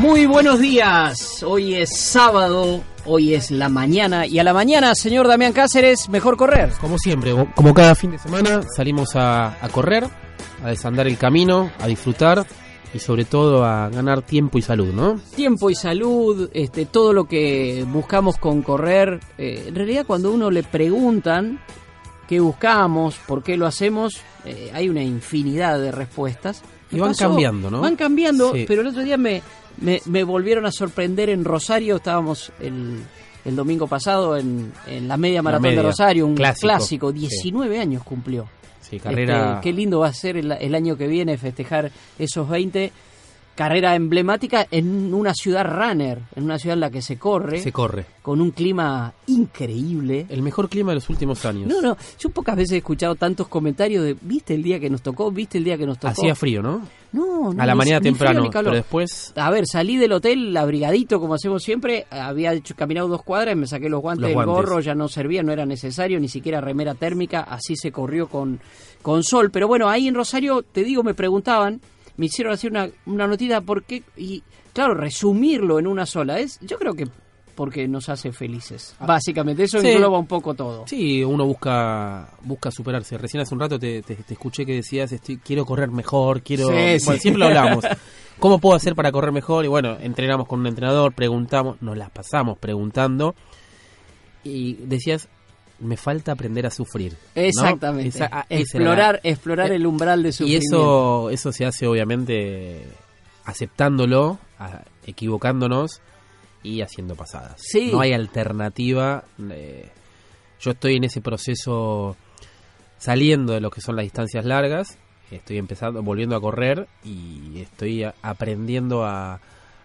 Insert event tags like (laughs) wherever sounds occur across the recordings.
Muy buenos días, hoy es sábado, hoy es la mañana y a la mañana, señor Damián Cáceres, mejor correr. Como siempre, como cada fin de semana, salimos a, a correr, a desandar el camino, a disfrutar y sobre todo a ganar tiempo y salud, ¿no? Tiempo y salud, este, todo lo que buscamos con correr, eh, en realidad cuando uno le preguntan qué buscamos, por qué lo hacemos, eh, hay una infinidad de respuestas. Y van pasó- cambiando, ¿no? Van cambiando, Sí. pero el otro día me, me, me volvieron a sorprender en Rosario, estábamos el, el domingo pasado en, en la media maratón media, de Rosario, un clásico, clásico, sí. 19 años cumplió. Sí, carrera. Este, qué lindo va a ser el, el año que viene festejar esos 20. Carrera emblemática en una ciudad runner, en una ciudad en la que se corre, Se corre. con un clima increíble. El mejor clima de los últimos años. No, no, yo pocas veces he escuchado tantos comentarios de, ¿viste el día que nos tocó? ¿Viste el día que nos tocó? Hacía frío, ¿no? No, no, A la mañana frío temprano, calor. pero después A ver, salí del hotel abrigadito como hacemos siempre, había hecho, caminado dos cuadras, me saqué los guantes, Los el guantes. gorro ya no servía, no era necesario, ni siquiera remera térmica, así se corrió con, con sol. Pero bueno, ahí en Rosario, te digo, me preguntaban, me hicieron hacer una, una notita, ¿por qué? Y claro, resumirlo en una sola, es yo creo que porque nos hace felices. Básicamente, eso Ah. Sí. engloba un poco todo. Sí, uno busca busca superarse. Recién hace un rato te, te- te escuché que decías, estoy, quiero correr mejor, quiero... Sí, bueno, sí. siempre lo hablamos. (laughs) ¿Cómo puedo hacer para correr mejor? Y bueno, entrenamos con un entrenador, preguntamos, nos las pasamos preguntando. Y decías, me falta aprender a sufrir. Exactamente. Ah, esa explorar explorar el umbral de y sufrimiento. eso, eso se hace obviamente aceptándolo, a- equivocándonos y haciendo pasadas. Sí. No hay alternativa. eh, yo estoy en ese proceso saliendo de lo que son las distancias largas. Estoy empezando, volviendo a correr y estoy aprendiendo a,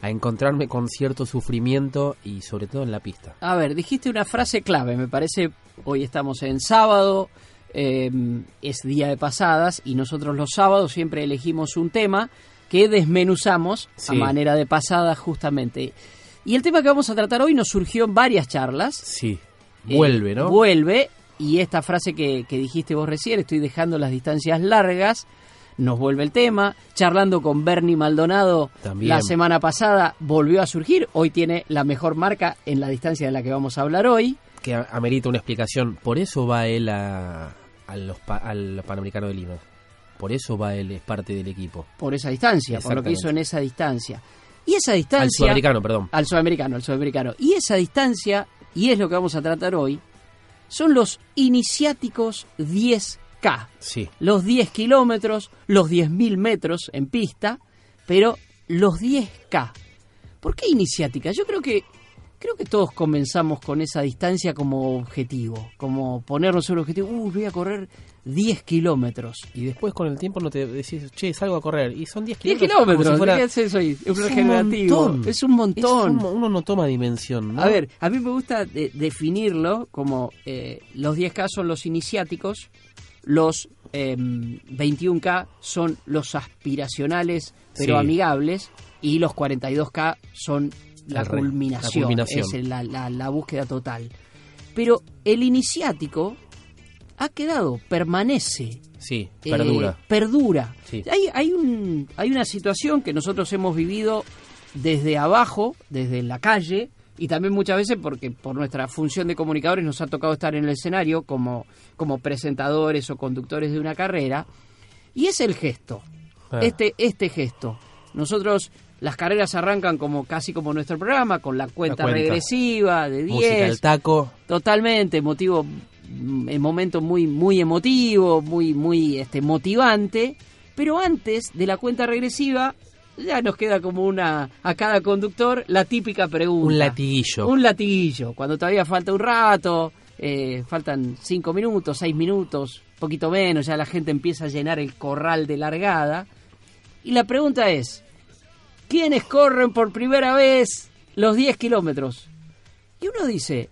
a encontrarme con cierto sufrimiento y sobre todo en la pista. A ver, dijiste una frase clave, me parece, hoy estamos en sábado, eh, es día de pasadas y nosotros los sábados siempre elegimos un tema que desmenuzamos a manera de pasada justamente. Y el tema que vamos a tratar hoy nos surgió en varias charlas. Sí, Eh, vuelve, ¿no? Vuelve, y esta frase que, que dijiste vos recién, estoy dejando las distancias largas, nos vuelve el tema. Charlando con Bernie Maldonado También. la semana pasada volvió a surgir, hoy tiene la mejor marca en la distancia de la que vamos a hablar hoy. que amerita una explicación. Por eso va él a, a los pa- al Panamericano de Lima. Por eso va él, es parte del equipo. por esa distancia, por lo que hizo en esa distancia. Y esa distancia... Al sudamericano, perdón. Al sudamericano, al sudamericano. Y esa distancia, y es lo que vamos a tratar hoy, son los iniciáticos 10K. Sí. Los 10 kilómetros, los 10.000 metros en pista, pero los 10K. ¿Por qué iniciática? Yo creo que creo que todos comenzamos con esa distancia como objetivo, como ponernos un objetivo, uy, voy a correr 10 kilómetros. Y después con el tiempo no te decís, che, salgo a correr. Y son 10 10 kilómetros. como kilómetros, si fuera- ¿qué es eso? Es un. Es un montón. Es un mo- uno no toma dimensión. ¿no? A ver, a mí me gusta de- definirlo como eh, los 10K son los iniciáticos, los eh, 21K son los aspiracionales pero Sí. amigables y los 42K son la culminación, es la, la- la búsqueda total. Pero el iniciático ha quedado, permanece, Sí, eh, perdura. perdura. Sí. Hay, hay, un, hay una situación que nosotros hemos vivido desde abajo, desde la calle, y también muchas veces porque por nuestra función de comunicadores nos ha tocado estar en el escenario como, como presentadores o conductores de una carrera, y es el gesto, Ah. este, este gesto. Nosotros, las carreras arrancan como casi como nuestro programa, con la cuenta, cuenta. regresiva de 10, Música al taco. Totalmente, emotivo, mm, momento muy, muy emotivo, muy, muy este, motivante. Pero antes de la cuenta regresiva, ya nos queda como una, a cada conductor, la típica pregunta. Un latiguillo. Un latiguillo, cuando todavía falta un rato, eh, faltan cinco minutos, seis minutos, poquito menos, ya la gente empieza a llenar el corral de largada. Y la pregunta es, ¿quiénes corren por primera vez los 10 kilómetros? Y uno dice,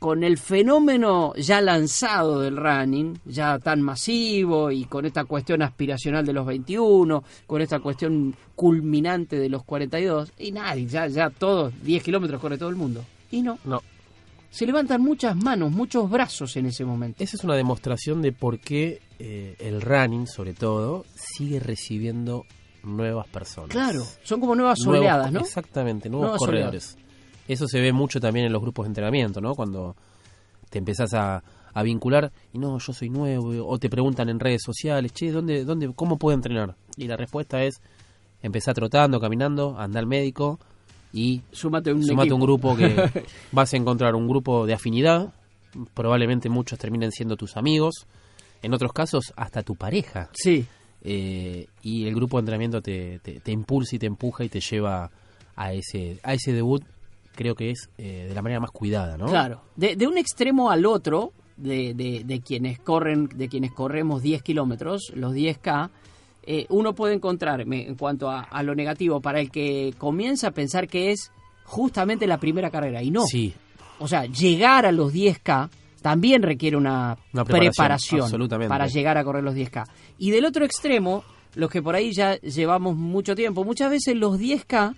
con el fenómeno ya lanzado del running, ya tan masivo y con esta cuestión aspiracional de los 21, con esta cuestión culminante de los 42, y nadie, ya, ya todos, 10 kilómetros corre todo el mundo. Y no, No, se levantan muchas manos, muchos brazos en ese momento. esa es una demostración de por qué eh, el running, sobre todo, sigue recibiendo nuevas personas. Claro, son como nuevas Nuevos- oleadas, ¿no? Exactamente, nuevos Nuevas corredores. Eso se ve mucho también en los grupos de entrenamiento, ¿no? Cuando te empezás a, a vincular y no, yo soy nuevo, o te preguntan en redes sociales, che, ¿dónde, dónde, ¿cómo puedo entrenar? Y la respuesta es, empezar trotando, caminando, anda al médico y Súmate un sumate un grupo que (laughs) vas a encontrar un grupo de afinidad, probablemente muchos terminen siendo tus amigos, en otros casos hasta tu pareja. Sí, Eh, y el grupo de entrenamiento te, te, te impulsa y te empuja y te lleva a ese, a ese debut, creo que es eh, de la manera más cuidada, ¿no? Claro, de, de un extremo al otro, de, de- de quienes corren, de quienes corremos 10 kilómetros, los 10K, eh, uno puede encontrar, en cuanto a, a lo negativo, para el que comienza a pensar que es justamente la primera carrera, y no. Sí, O sea, llegar a los 10K también requiere una, Una preparación, preparación, absolutamente. para llegar a correr los 10K. Y del otro extremo, los que por ahí ya llevamos mucho tiempo, muchas veces los 10K,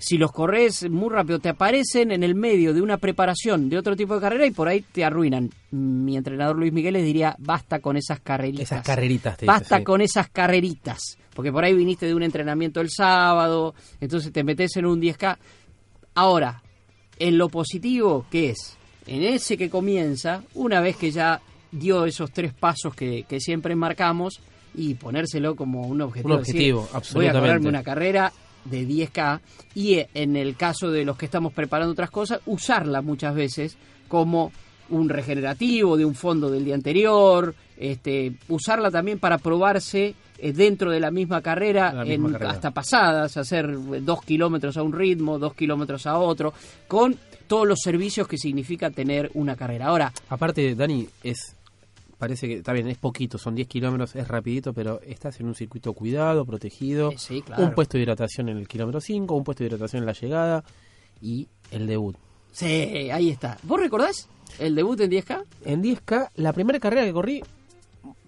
si los corres muy rápido, te aparecen en el medio de una preparación de otro tipo de carrera y por ahí te arruinan. Mi entrenador Luis Miguel les diría, basta con esas carreritas. esas carreritas te dice, Basta sí. con esas carreritas. Porque por ahí viniste de un entrenamiento el sábado, entonces te metes en un 10K. Ahora, en lo positivo, ¿qué es? En ese que comienza, una vez que ya dio esos tres pasos que, que siempre marcamos y ponérselo como un objetivo. Un objetivo, decir, Voy a absolutamente. correrme una carrera de 10K y eh, en el caso de los que estamos preparando otras cosas, usarla muchas veces como un regenerativo de un fondo del día anterior, este, usarla también para probarse eh, dentro de la misma carrera, La misma en- carrera. hasta pasadas, hacer eh, dos kilómetros a un ritmo, dos kilómetros a otro, con todos los servicios que significa tener una carrera. Ahora, Aparte, Dani, es parece que está bien, es poquito, son 10 kilómetros, es rapidito, pero estás en un circuito cuidado, protegido, Eh, sí, claro. un puesto de hidratación en el kilómetro 5, un puesto de hidratación en la llegada y el debut. sí, ahí está. ¿Vos recordás el debut en 10K? En 10K, la primera carrera que corrí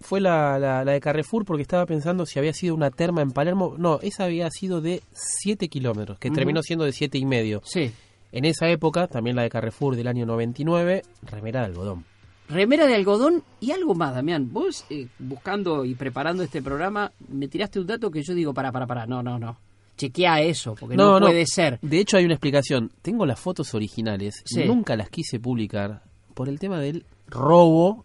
fue la, la, la de Carrefour porque estaba pensando si había sido una terma en Palermo. No, esa había sido de 7 kilómetros, que terminó siendo de siete y medio. Sí. En esa época, también la de Carrefour del año 99, remera de algodón. Remera de algodón y algo más, Damián. Vos, eh, buscando y preparando este programa, me tiraste un dato que yo digo, para, para, para, no, no, no. Chequea eso, porque no, puede ser. De hecho, hay una explicación. Tengo las fotos originales, Sí. nunca las quise publicar por el tema del robo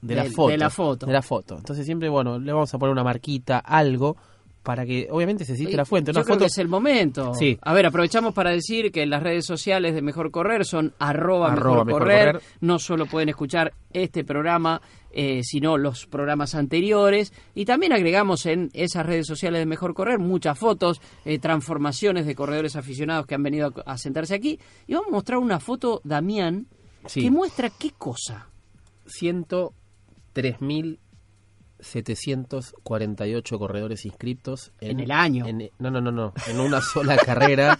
de, la foto. de la foto. De la foto. Entonces siempre, bueno, le vamos a poner una marquita, algo, para que obviamente se cite la fuente. Yo Una creo foto que es el momento. Sí. A ver, aprovechamos para decir que las redes sociales de Mejor Correr son arroba, Arroba mejor, Mejor correr. Correr. No solo pueden escuchar este programa, eh, sino los programas anteriores. Y también agregamos en esas redes sociales de Mejor Correr muchas fotos, eh, transformaciones de corredores aficionados que han venido a, a sentarse aquí. Y vamos a mostrar una foto, Damián, Sí. que muestra qué cosa. 103.748 corredores inscriptos En el año. en- no, no, no, no. En una sola (laughs) carrera.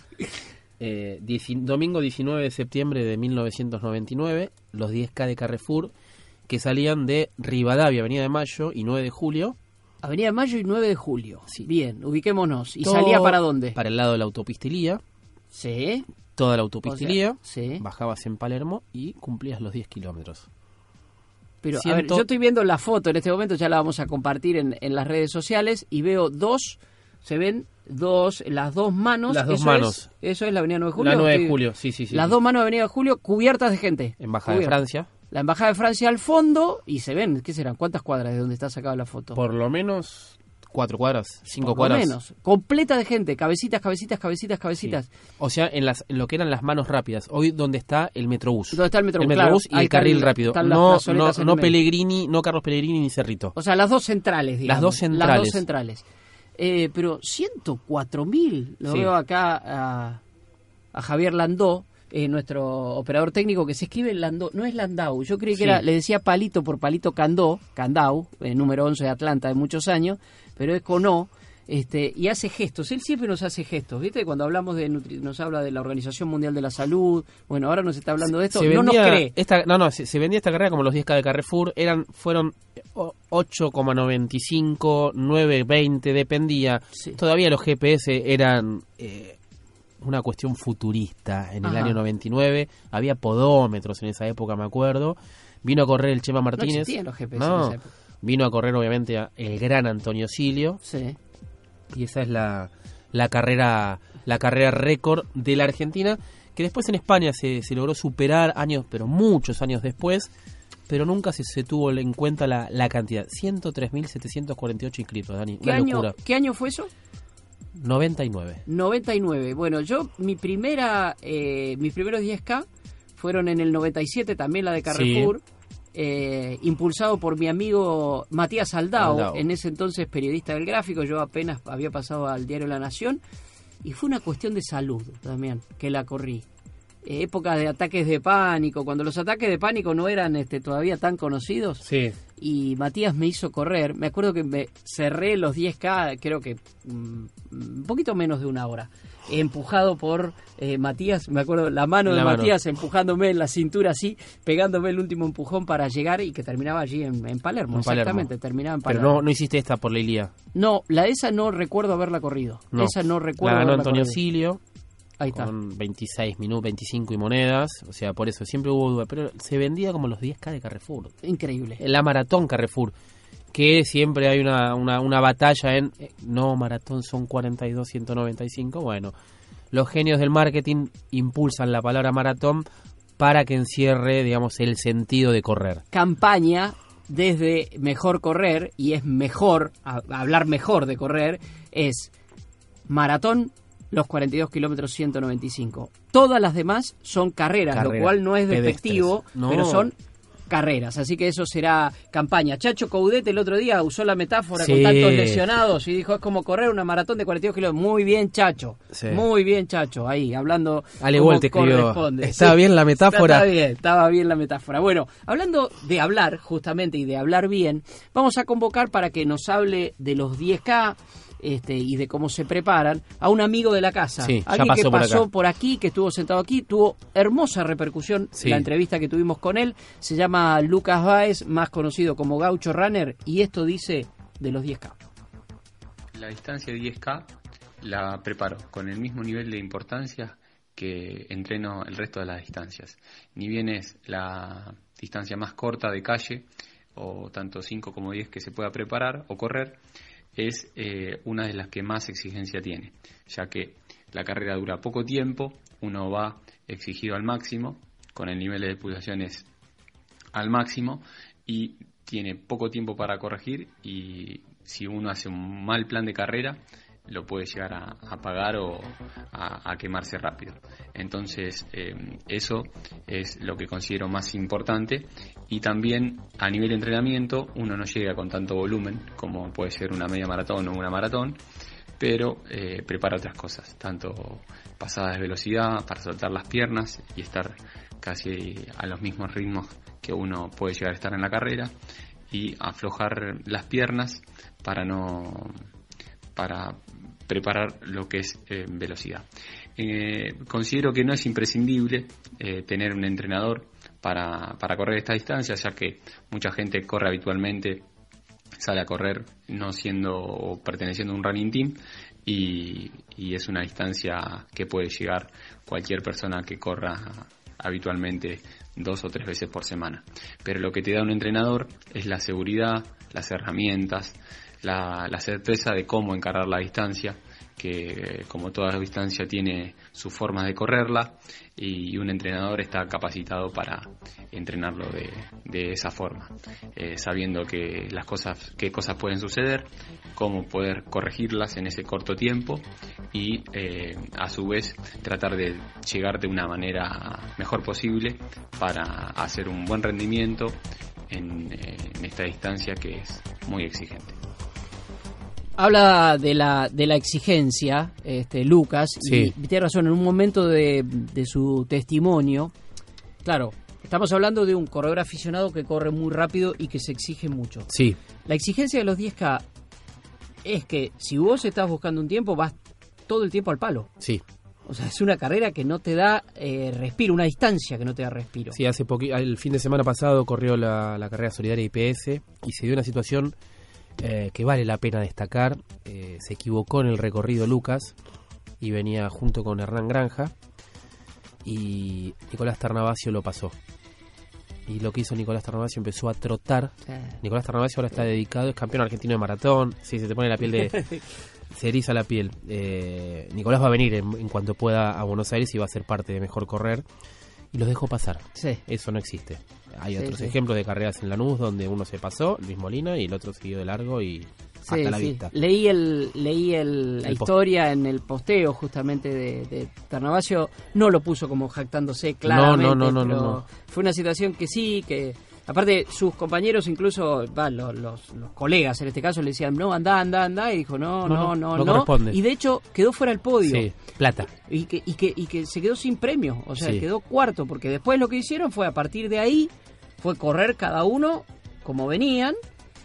Eh, domingo 19 de septiembre de 1999, los 10K de Carrefour, que salían de Rivadavia, Avenida de Mayo y 9 de julio. Avenida Mayo y 9 de julio. Sí. Bien, ubiquémonos. ¿Y Todo salía para dónde? Para el lado de la autopistilía. Sí. Toda la O autopistilía. sea, sí. Bajabas en Palermo y cumplías los 10 kilómetros. Pero a Ciento- ver, yo estoy viendo la foto en este momento, ya la vamos a compartir en, en las redes sociales y veo dos, se ven dos, las dos manos. Las dos eso manos. Es, eso es la Avenida 9 de Julio. La 9 de Estoy- julio, sí, sí, sí. Las sí. dos manos de Avenida de Julio cubiertas de gente. Embajada de. Francia. La Embajada de Francia al fondo y se ven, ¿qué serán? ¿Cuántas cuadras de donde está sacada la foto? Por lo menos cuatro cuadras, cinco Por lo cuadras. menos. Completa de gente, cabecitas, cabecitas, cabecitas, cabecitas. O sea, en, las, en lo que eran las manos rápidas. Hoy donde está el Metrobús. ¿Dónde está el Metrobús? El Metrobús Claro, y el carril rápido. No, no, no. Pellegrini, no Carlos Pellegrini ni Cerrito. O sea, las dos centrales, digamos. Las dos Las dos centrales. centrales. Eh, pero 104 mil, lo Sí. veo acá a, a Javier Landó, eh, nuestro operador técnico, que se escribe Landó, no es Landau, yo creí que Sí. era, le decía palito por palito Candó, Candau, eh, número 11 de Atlanta de muchos años, pero es con O, este, y hace gestos, él siempre nos hace gestos, ¿viste? Cuando hablamos de, nutri- nos habla de la Organización Mundial de la Salud, bueno, ahora nos está hablando de esto, se no nos cree. esta, no, no, se, se vendía esta carrera como los 10K de Carrefour, eran fueron o- 8,95, 9,20, dependía. Sí. Todavía los GPS eran eh, una cuestión futurista en el Ajá. año 99, había podómetros en esa época, me acuerdo. Vino a correr el Chema Martínez. existían los GPS en No, esa época. Vino a correr obviamente a- el gran Antonio Silio Sí. y esa es la, la carrera la carrera récord de la Argentina que después en España se, se logró superar años pero muchos años después pero nunca se, se tuvo en cuenta la, la cantidad 103.748 inscritos Dani ¿Qué una año, locura ¿Qué año fue eso? 99 99. Bueno, yo mi primera, eh, mis primeros 10K fueron en el 97, también la de Carrefour, eh, impulsado por mi amigo Matías Aldao, Aldao. en ese entonces periodista del gráfico, yo apenas había pasado al diario La Nación, y fue una cuestión de salud también que la corrí. Eh, época de ataques de pánico, cuando los ataques de pánico no eran este, todavía tan conocidos, sí y Matías me hizo correr. Me acuerdo que me cerré los 10K, creo que mm, un poquito menos de una hora. Empujado por eh, Matías, me acuerdo la mano de La mano. Matías empujándome en la cintura así, pegándome el último empujón para llegar y que terminaba allí en, en Palermo. En Palermo. exactamente, terminaba en pero Palermo. no, no hiciste esta por la Ilía No, la esa no recuerdo haberla corrido. no. Esa no recuerdo la ganó haberla Antonio. Silio Ahí está. con 26 minutos 25 y monedas o sea por eso siempre hubo duda pero se vendía como los 10K de Carrefour Increíble. la maratón Carrefour, que siempre hay una, una, una batalla en, eh, no, maratón son 42, 195, bueno, los genios del marketing impulsan la palabra maratón para que encierre, digamos, el sentido de correr. campaña desde mejor correr y es mejor a- hablar mejor de correr es maratón los 42 kilómetros 195 todas las demás son carreras, lo cual no es despectivo. No. pero son carreras así que eso será campaña Chacho Coudet el otro día usó la metáfora con tantos lesionados y dijo es como correr una maratón de 42 kilómetros muy bien Chacho Sí. muy bien Chacho ahí hablando Ale como te corresponde. (laughs) "Estaba bien la metáfora". Está bien, estaba bien la metáfora. Bueno, hablando de hablar, justamente, y de hablar bien, vamos a convocar para que nos hable de los 10K este, y de cómo se preparan a un amigo de la casa. Sí, Alguien que pasó por aquí, que estuvo sentado aquí, tuvo hermosa repercusión Sí. la entrevista que tuvimos con él. Se llama Lucas Baez, más conocido como Gaucho Runner, y esto dice de los 10K. La distancia de 10K la preparo con el mismo nivel de importancia que entreno el resto de las distancias. Ni bien es la distancia más corta de calle, o tanto 5 como 10 que se pueda preparar o correr, es eh, una de las que más exigencia tiene, ya que la carrera dura poco tiempo, uno va exigido al máximo, con el nivel de pulsaciones al máximo y tiene poco tiempo para corregir y si uno hace un mal plan de carrera lo puede llegar a, a pagar o a, a quemarse rápido. Entonces eh, eso es lo que considero más importante y también a nivel de entrenamiento uno no llega con tanto volumen como puede ser una media maratón o una maratón pero eh, prepara otras cosas, tanto pasadas de velocidad para soltar las piernas y estar casi a los mismos ritmos que uno puede llegar a estar en la carrera y aflojar las piernas para no para preparar lo que es eh, velocidad. Eh, considero que no es imprescindible eh, tener un entrenador para, para correr esta distancia, ya que mucha gente corre habitualmente sale a correr no siendo o perteneciendo a un running team y, y es una distancia que puede llegar cualquier persona que corra habitualmente dos o tres veces por semana. Pero lo que te da un entrenador es la seguridad, las herramientas, la, certeza de cómo encarar la distancia, que como toda distancia tiene sus formas de correrla y un entrenador está capacitado para entrenarlo de, de esa forma, eh, sabiendo que las cosas, qué cosas pueden suceder, cómo poder corregirlas en ese corto tiempo y eh, a su vez tratar de llegar de una manera mejor posible para hacer un buen rendimiento en, eh, en esta distancia que es muy exigente. Habla de la, de la exigencia, este, Lucas, Sí. y tiene razón, en un momento de, de su testimonio, claro, estamos hablando de un corredor aficionado que corre muy rápido y que se exige mucho. Sí, La exigencia de los 10K es que si vos estás buscando un tiempo, vas todo el tiempo al palo. sí. O sea, es una carrera que no te da eh, respiro, una distancia que no te da respiro. Sí, hace el fin de semana pasado corrió la, la carrera solidaria IPS y se dio una situación eh, que vale la pena destacar. Eh, se equivocó en el recorrido Lucas y venía junto con Hernán Granja y Nicolás Tarnavasio lo pasó. Y lo que hizo Nicolás Tarnavasio empezó a trotar. Nicolás Tarnavasio ahora está dedicado, es campeón argentino de maratón. Sí, se te pone la piel de... (laughs) se eriza la piel. Eh, Nicolás va a venir en, en cuanto pueda a Buenos Aires y va a ser parte de Mejor Correr. Y los dejó pasar. sí. Eso no existe. Hay Sí, otros sí. ejemplos de carreras en Lanús donde uno se pasó, Luis Molina, y el otro siguió de largo y hasta la vista. Leí el leí el, la El post- historia en el posteo justamente de, de Tarnavasio. No lo puso como jactándose claramente. no, no, no, pero no. Fue una situación que sí, que aparte sus compañeros, incluso va, los, los, los colegas en este caso, le decían, no, anda, anda, anda. Y dijo, no, No, no, no, no, no. Y de hecho quedó fuera del podio. Sí, plata. Y que, y, que, y que se quedó sin premio, o sea, Sí. quedó cuarto, porque después lo que hicieron fue a partir de ahí, fue correr cada uno como venían.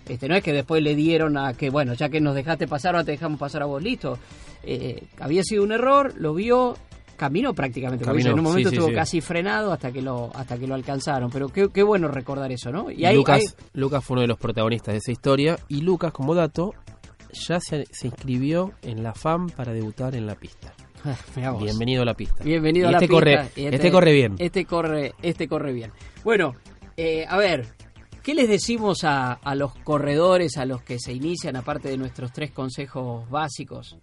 Este, no es que después le dieron a que, bueno, ya que nos dejaste pasar, ahora te dejamos pasar a vos, listo. Eh, había sido un error, lo vio, caminó prácticamente, Caminó, en un momento sí, estuvo sí. casi frenado hasta que lo hasta que lo alcanzaron. Pero qué, qué bueno recordar eso, ¿no? Y Lucas, Lucas fue uno de los protagonistas de esa historia. Y Lucas, como dato, ya se, se inscribió en la FAM para debutar en la pista. (laughs) Bienvenido a la pista. Bienvenido Y a la este pista. Corre, Y este, corre bien. Este corre, este corre bien. Bueno, eh, a ver, ¿qué les decimos a, a los corredores, a los que se inician, aparte de nuestros tres consejos básicos?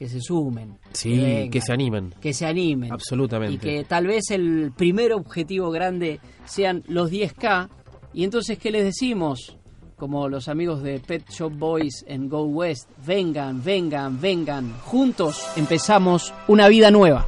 Que se sumen. sí, vengan, que se animen. Que se animen. Absolutamente. Y que tal vez el primer objetivo grande sean los 10K. Y entonces, ¿qué les decimos? Como los amigos de Pet Shop Boys en Go West, vengan, vengan, vengan. Juntos empezamos una vida nueva.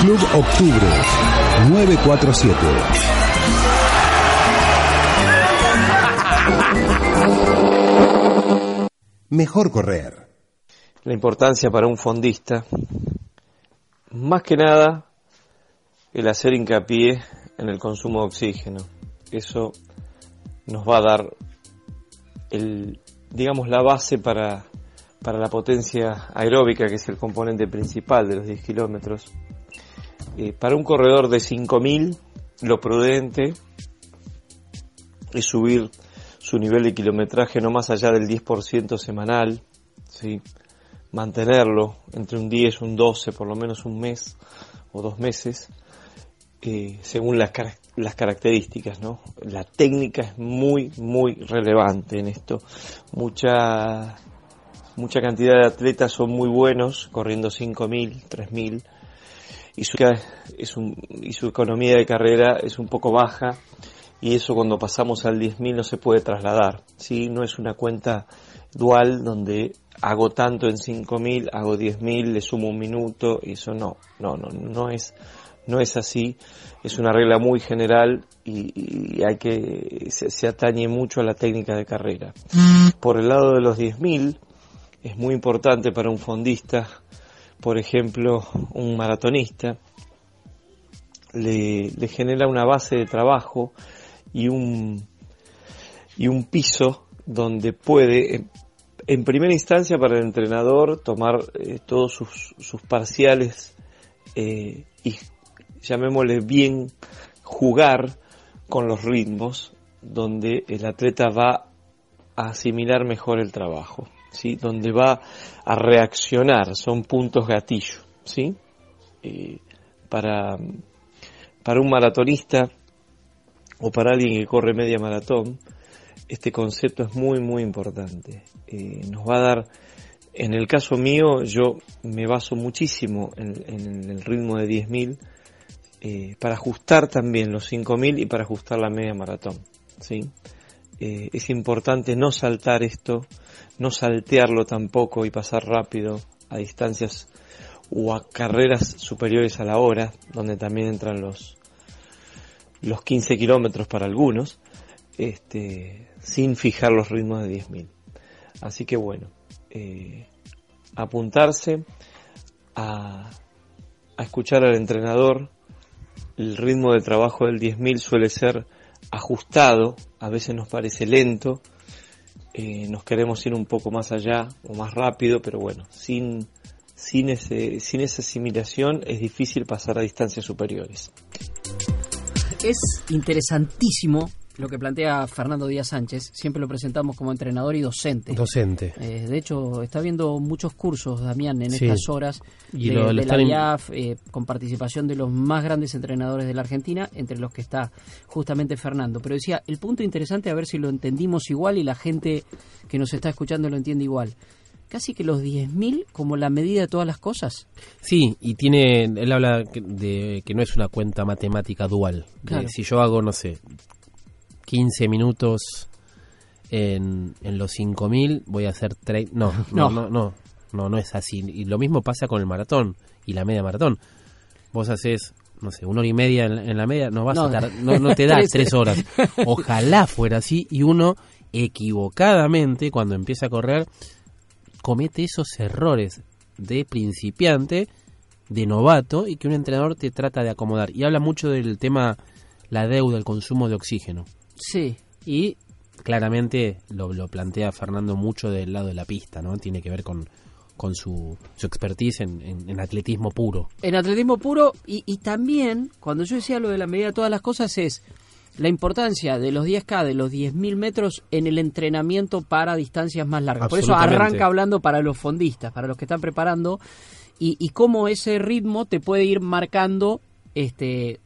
Club Octubre 947. Mejor correr. la importancia para un fondista, más que nada el hacer hincapié en el consumo de oxígeno. Eso nos va a dar el, digamos, la base para, para la potencia aeróbica, que es el componente principal de los 10 kilómetros. Eh, para un corredor de 5000, lo prudente es subir su nivel de kilometraje no más allá del 10% semanal, ¿sí? mantenerlo entre un 10 y un 12, por lo menos un mes o dos meses, eh, según las, las características, ¿no? La técnica es muy, muy relevante en esto. Mucha, mucha cantidad de atletas son muy buenos, corriendo 5.000, 3.000, y su, es un- y su economía de carrera es un poco baja, y eso cuando pasamos al 10.000 no se puede trasladar, ¿sí? No es una cuenta dual donde hago tanto en 5.000, hago 10.000, le sumo un minuto, y eso no, no, no, no es, no es así, es una regla muy general y, hay que, se, atañe mucho a la técnica de carrera. Por el lado de los 10.000, es muy importante para un fondista, por ejemplo, un maratonista, le, le genera una base de trabajo y un, y un piso donde puede, en, en primera instancia para el entrenador, tomar eh, todos sus, sus parciales eh, y llamémosle bien jugar con los ritmos donde el atleta va a asimilar mejor el trabajo, ¿sí? donde va a reaccionar, son puntos gatillo, ¿sí? Eh, para, para un maratonista o para alguien que corre media maratón, este concepto es muy muy importante. Eh, nos va a dar, en el caso mío, yo me baso muchísimo en, en el ritmo de 10.000 eh, para ajustar también los 5.000 y para ajustar la media maratón. ¿sí? Eh, es importante no saltar esto, no saltearlo tampoco y pasar rápido a distancias o a carreras superiores a la hora, donde también entran los, los 15 kilómetros para algunos, este, sin fijar los ritmos de 10.000. Así que bueno, eh, apuntarse a, a escuchar al entrenador. El ritmo de trabajo del 10.000 suele ser ajustado, a veces nos parece lento, eh, nos queremos ir un poco más allá o más rápido, pero bueno, sin, sin, ese, sin esa asimilación es difícil pasar a distancias superiores. Es interesantísimo lo que plantea Fernando Díaz Sánchez. Siempre lo presentamos como entrenador y docente. Docente. Eh, de hecho, está viendo muchos cursos, Damián, en Sí. estas horas Y de, lo- lo de la IAF, eh, con participación de los más grandes entrenadores de la Argentina, entre los que está justamente Fernando. Pero decía, el punto interesante, a ver si lo entendimos igual y la gente que nos está escuchando lo entiende igual. Casi que los 10.000 como la medida de todas las cosas. Sí, y tiene, él habla de que no es una cuenta matemática dual. Claro. si yo hago, no sé, 15 minutos en, en los 5000, voy a hacer 30. No, (laughs) no, No. no, no, no, no es así. Y lo mismo pasa con el maratón y la media maratón. Vos haces, no sé, una hora y media en, la- en la media, no vas No, a tar- no, no te da (laughs) tres. tres horas. Ojalá fuera así y uno equivocadamente cuando empieza a correr comete esos errores de principiante, de novato y que un entrenador te trata de acomodar. Y habla mucho del tema la deuda, el consumo de oxígeno. Sí, y Claramente lo, lo plantea Fernando mucho del lado de la pista, ¿no? Tiene que ver con, con su, su expertise en, en- en atletismo puro. en atletismo puro y, y también, cuando yo decía lo de la medida de todas las cosas, es la importancia de los 10K, de los 10.000 metros en el entrenamiento para distancias más largas. Por eso arranca hablando para los fondistas, para los que están preparando, y, y cómo ese ritmo te puede ir marcando este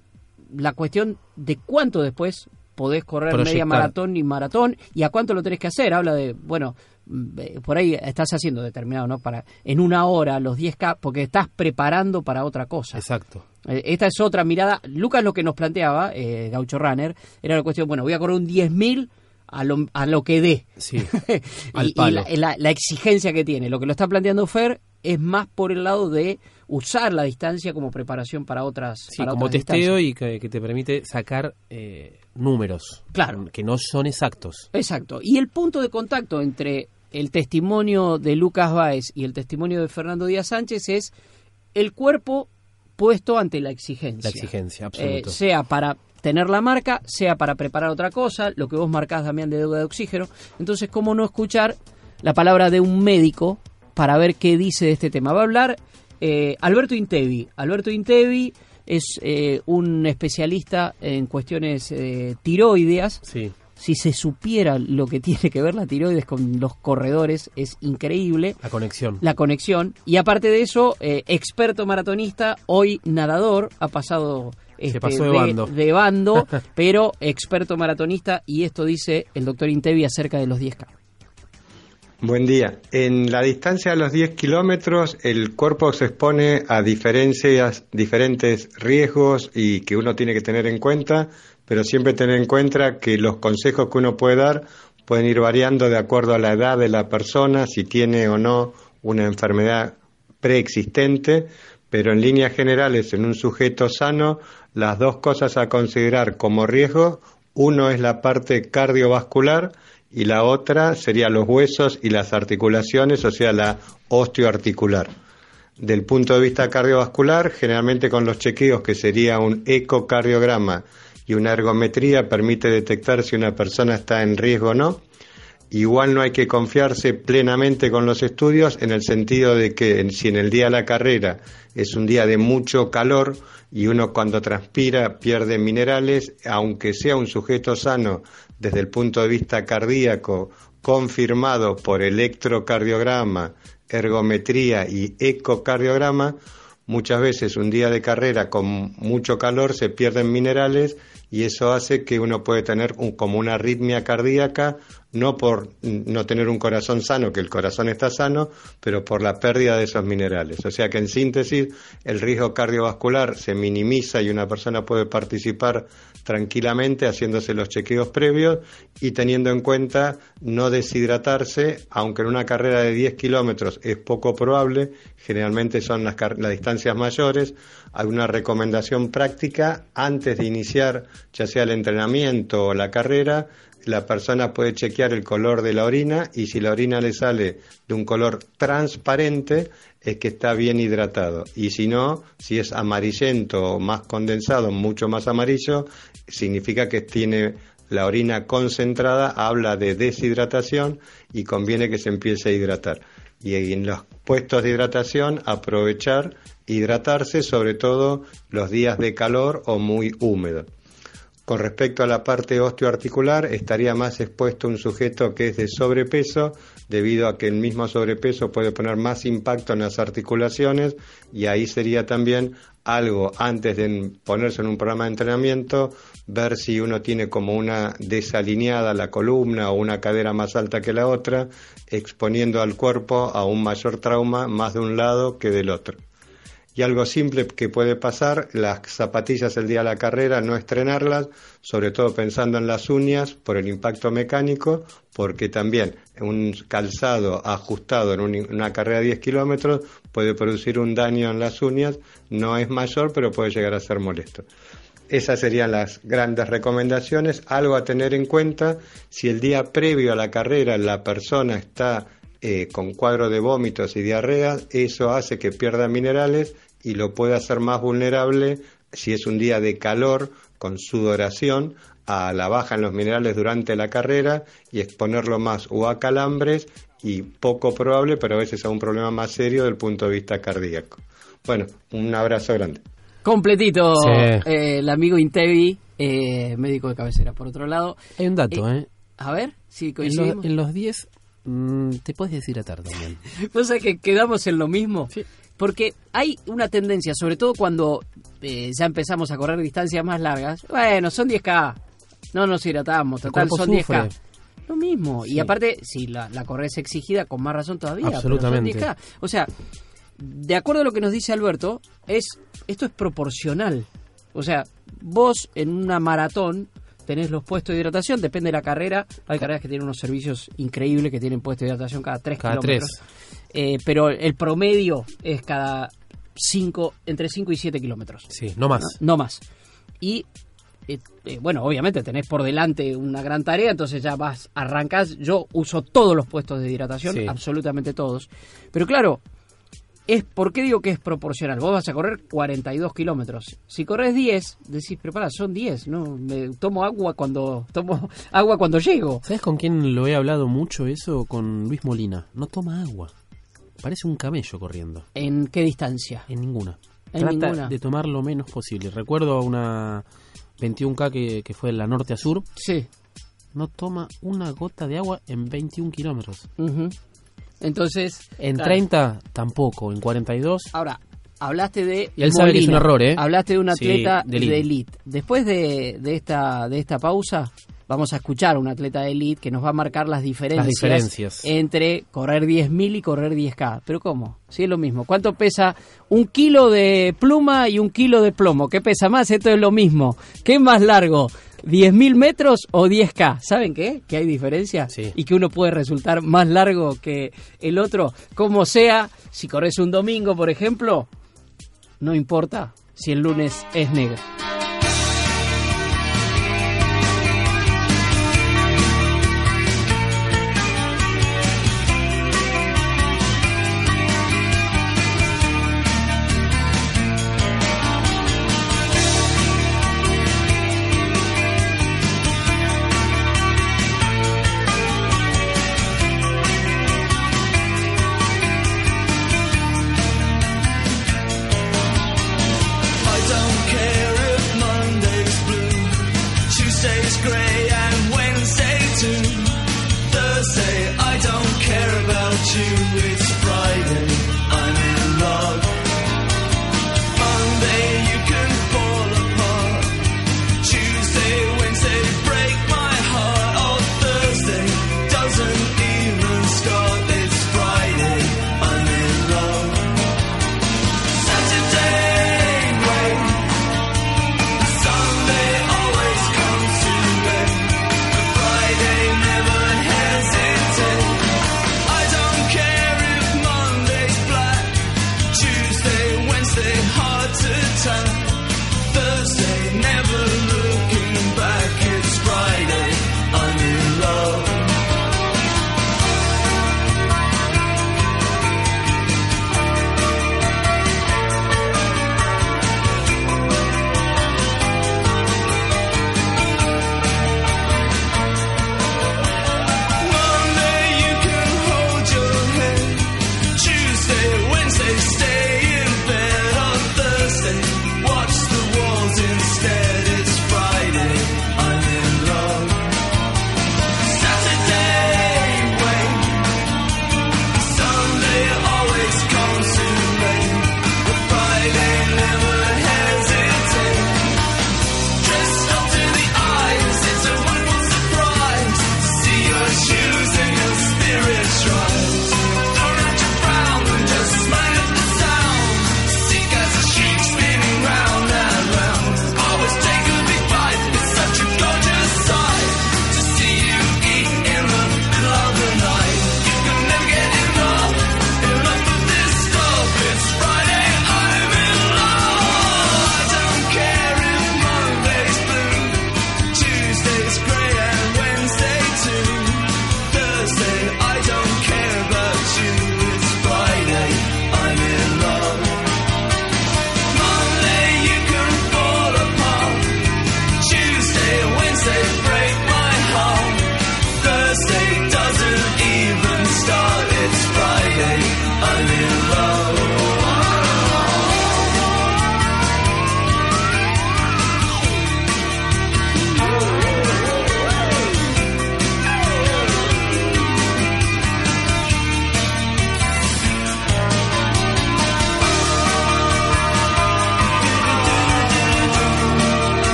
la cuestión de cuánto después podés correr media maratón y maratón y a cuánto lo tenés que hacer. Habla de, bueno, mm, eh, por ahí estás haciendo determinado, ¿no? Para en una hora los 10K porque estás preparando para otra cosa. Exacto. Eh, Esta es otra mirada. Lucas lo que nos planteaba, eh, Gaucho Runner, era la cuestión, bueno, voy a correr un 10.000 a lo, a lo que dé. Sí, (laughs) al y, y palo. la, la- la exigencia que tiene. Lo que lo está planteando Fer es más por el lado de usar la distancia como preparación para otras Sí, para como otras testeo distancias. y que, que te permite sacar eh, números. Claro. Que no son exactos. Exacto. Y el punto de contacto entre el testimonio de Lucas Báez y el testimonio de Fernando Díaz Sánchez es el cuerpo puesto ante la exigencia. La exigencia, Eh, absoluto. sea para tener la marca, sea para preparar otra cosa, lo que vos marcás, Damián, de deuda de oxígeno. Entonces, ¿cómo no escuchar la palabra de un médico para ver qué dice de este tema? Va a hablar eh, Alberto Intevi. Alberto Intevi es eh, un especialista en cuestiones eh, tiroideas. Sí. Si se supiera lo que (laughs) tiene que ver la tiroides con los corredores, es increíble La conexión. la conexión. Y aparte de eso, eh, experto maratonista, hoy nadador, ha pasado este, pasó de bando. de bando, (laughs) pero experto maratonista. Y esto dice el doctor Intevi acerca de los 10K. Buen día. En la distancia de los 10 kilómetros, el cuerpo se expone a diferencias, diferentes riesgos y que uno tiene que tener en cuenta, pero siempre tener en cuenta que los consejos que uno puede dar pueden ir variando de acuerdo a la edad de la persona, si tiene o no una enfermedad preexistente, pero en líneas generales, en un sujeto sano, las dos cosas a considerar como riesgo, uno es la parte cardiovascular, y la otra sería los huesos y las articulaciones, o sea, la osteoarticular. Del punto de vista cardiovascular, generalmente con los chequeos, que sería un ecocardiograma y una ergometría, permite detectar si una persona está en riesgo o no. Igual no hay que confiarse plenamente con los estudios en el sentido de que si en el día de la carrera es un día de mucho calor y uno cuando transpira pierde minerales, aunque sea un sujeto sano desde el punto de vista cardíaco, confirmado por electrocardiograma, ergometría y ecocardiograma, muchas veces un día de carrera con mucho calor se pierden minerales y eso hace que uno puede tener como una arritmia cardíaca, no por no tener un corazón sano, que el corazón está sano, pero por la pérdida de esos minerales. O sea que en síntesis el riesgo cardiovascular se minimiza y una persona puede participar tranquilamente haciéndose los chequeos previos y teniendo en cuenta no deshidratarse, aunque en una carrera de 10 kilómetros es poco probable, generalmente son las, las distancias mayores, hay una recomendación práctica antes de iniciar ya sea el entrenamiento o la carrera, la persona puede chequear el color de la orina y si la orina le sale de un color transparente es que está bien hidratado y si no, si es amarillento o más condensado, mucho más amarillo, significa que tiene la orina concentrada, habla de deshidratación y conviene que se empiece a hidratar. Y en los puestos de hidratación aprovechar hidratarse sobre todo los días de calor o muy húmedo. Con respecto a la parte osteoarticular, estaría más expuesto un sujeto que es de sobrepeso, debido a que el mismo sobrepeso puede poner más impacto en las articulaciones y ahí sería también algo antes de ponerse en un programa de entrenamiento, ver si uno tiene como una desalineada la columna o una cadera más alta que la otra, exponiendo al cuerpo a un mayor trauma más de un lado que del otro. Y algo simple que puede pasar, las zapatillas el día de la carrera, no estrenarlas, sobre todo pensando en las uñas por el impacto mecánico, porque también un calzado ajustado en un- una carrera de 10 kilómetros puede producir un daño en las uñas, no es mayor, pero puede llegar a ser molesto. Esas serían las grandes recomendaciones. Algo a tener en cuenta, si el día previo a la carrera la persona está eh, con cuadro de vómitos y diarreas, eso hace que pierda minerales y lo puede hacer más vulnerable si es un día de calor con sudoración a la baja en los minerales durante la carrera y exponerlo más o a calambres y poco probable, pero a veces a un problema más serio desde el punto de vista cardíaco. Bueno, un abrazo grande. Completito, Sí. eh, el amigo Intevi, eh, médico de cabecera. Por otro lado, Hay un dato, ¿eh? a ver si coincidimos. en los 10 mm, te puedes deshidratar también. (laughs) ¿Vos sabés que quedamos en lo mismo? Porque hay una tendencia, sobre todo cuando eh, ya empezamos a correr distancias más largas. Bueno, son 10K. No nos hidratamos, total, son 10K. sufre. Lo mismo. Sí. Y aparte, si la, la corres exigida, con más razón todavía. pero son Absolutamente. 10K. O sea, de acuerdo a lo que nos dice Alberto, es esto es proporcional. O sea, vos en una maratón tenés los puestos de hidratación, depende de la carrera. Hay carreras que tienen unos servicios increíbles que tienen puestos de hidratación cada 3 Cada kilómetros. Eh, pero el promedio es cada 5, entre 5 y 7 kilómetros. Sí, no más. No más. Y eh, eh, bueno, obviamente tenés por delante una gran tarea, entonces ya vas, arrancás. Yo uso todos los puestos de hidratación, Sí. absolutamente todos. Pero claro, es ¿por qué digo que es proporcional? Vos vas a correr 42 kilómetros. Si corres 10, decís, pero para, son 10, ¿no? Me tomo agua cuando tomo (laughs) agua cuando llego. ¿Sabes con quién lo he hablado mucho eso? Con Luis Molina. No toma agua. Parece un camello corriendo. ¿En qué distancia? En ninguna. En Trata ninguna. de tomar lo menos posible. Recuerdo una 21K que, que fue de la norte a sur. Sí. No toma una gota de agua en 21 kilómetros. Ujú. Entonces, En claro. 30 tampoco. En 42 Ahora, hablaste de. Y él sabe que es un error, ¿eh? Hablaste de un atleta de de, elite. elite. Después de, de esta, de esta pausa, vamos a escuchar a un atleta de elite que nos va a marcar las diferencias, Las diferencias. entre correr 10.000 y correr 10K. ¿Pero cómo? Sí, es lo mismo. ¿Cuánto pesa un kilo de pluma y un kilo de plomo? ¿Qué pesa más? Esto es lo mismo. ¿Qué es más largo? ¿10.000 metros o 10K? ¿Saben qué? Que hay diferencia Sí. y que uno puede resultar más largo que el otro. Como sea, si corres un domingo, por ejemplo, no importa si el lunes es negro.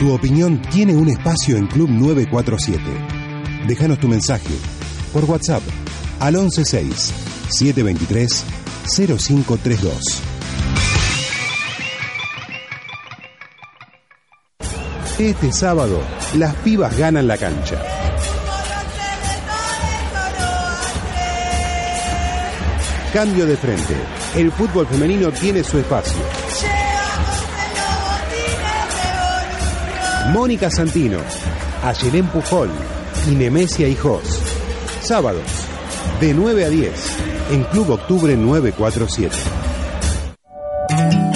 Tu opinión tiene un espacio en Club 947. Déjanos tu mensaje por WhatsApp al 116 723 0532. Este sábado, las pibas ganan la cancha. Cambio de frente. El fútbol femenino tiene su espacio. Mónica Santino, Ayelén Pujol y Nemesia Hijos. Sábados, de 9 a 10, en Club Octubre 947.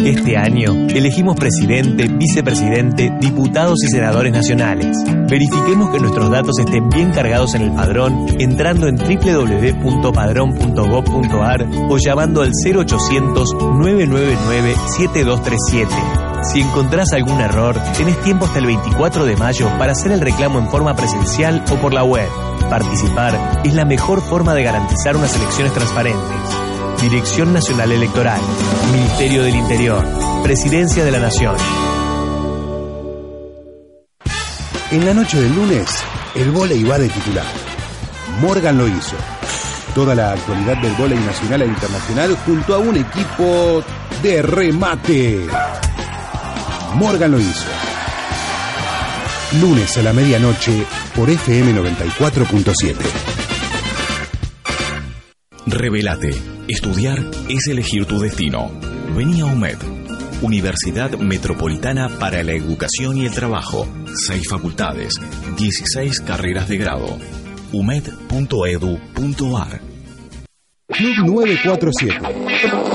Este año elegimos presidente, vicepresidente, diputados y senadores nacionales. Verifiquemos que nuestros datos estén bien cargados en el padrón entrando en www.padrón.gov.ar o llamando al 0800-999-7237. Si encontrás algún error, tenés tiempo hasta el 24 de mayo para hacer el reclamo en forma presencial o por la web. Participar es la mejor forma de garantizar unas elecciones transparentes. Dirección Nacional Electoral, Ministerio del Interior, Presidencia de la Nación. En la noche del lunes, el vóley va de titular. Morgan lo hizo. Toda la actualidad del vóley nacional e internacional junto a un equipo de remate. Morgan lo hizo. Lunes a la medianoche por FM 94.7. Revelate. Estudiar es elegir tu destino. Vení a UMED. Universidad Metropolitana para la Educación y el Trabajo. Seis facultades. 16 carreras de grado. umed.edu.ar Club 947.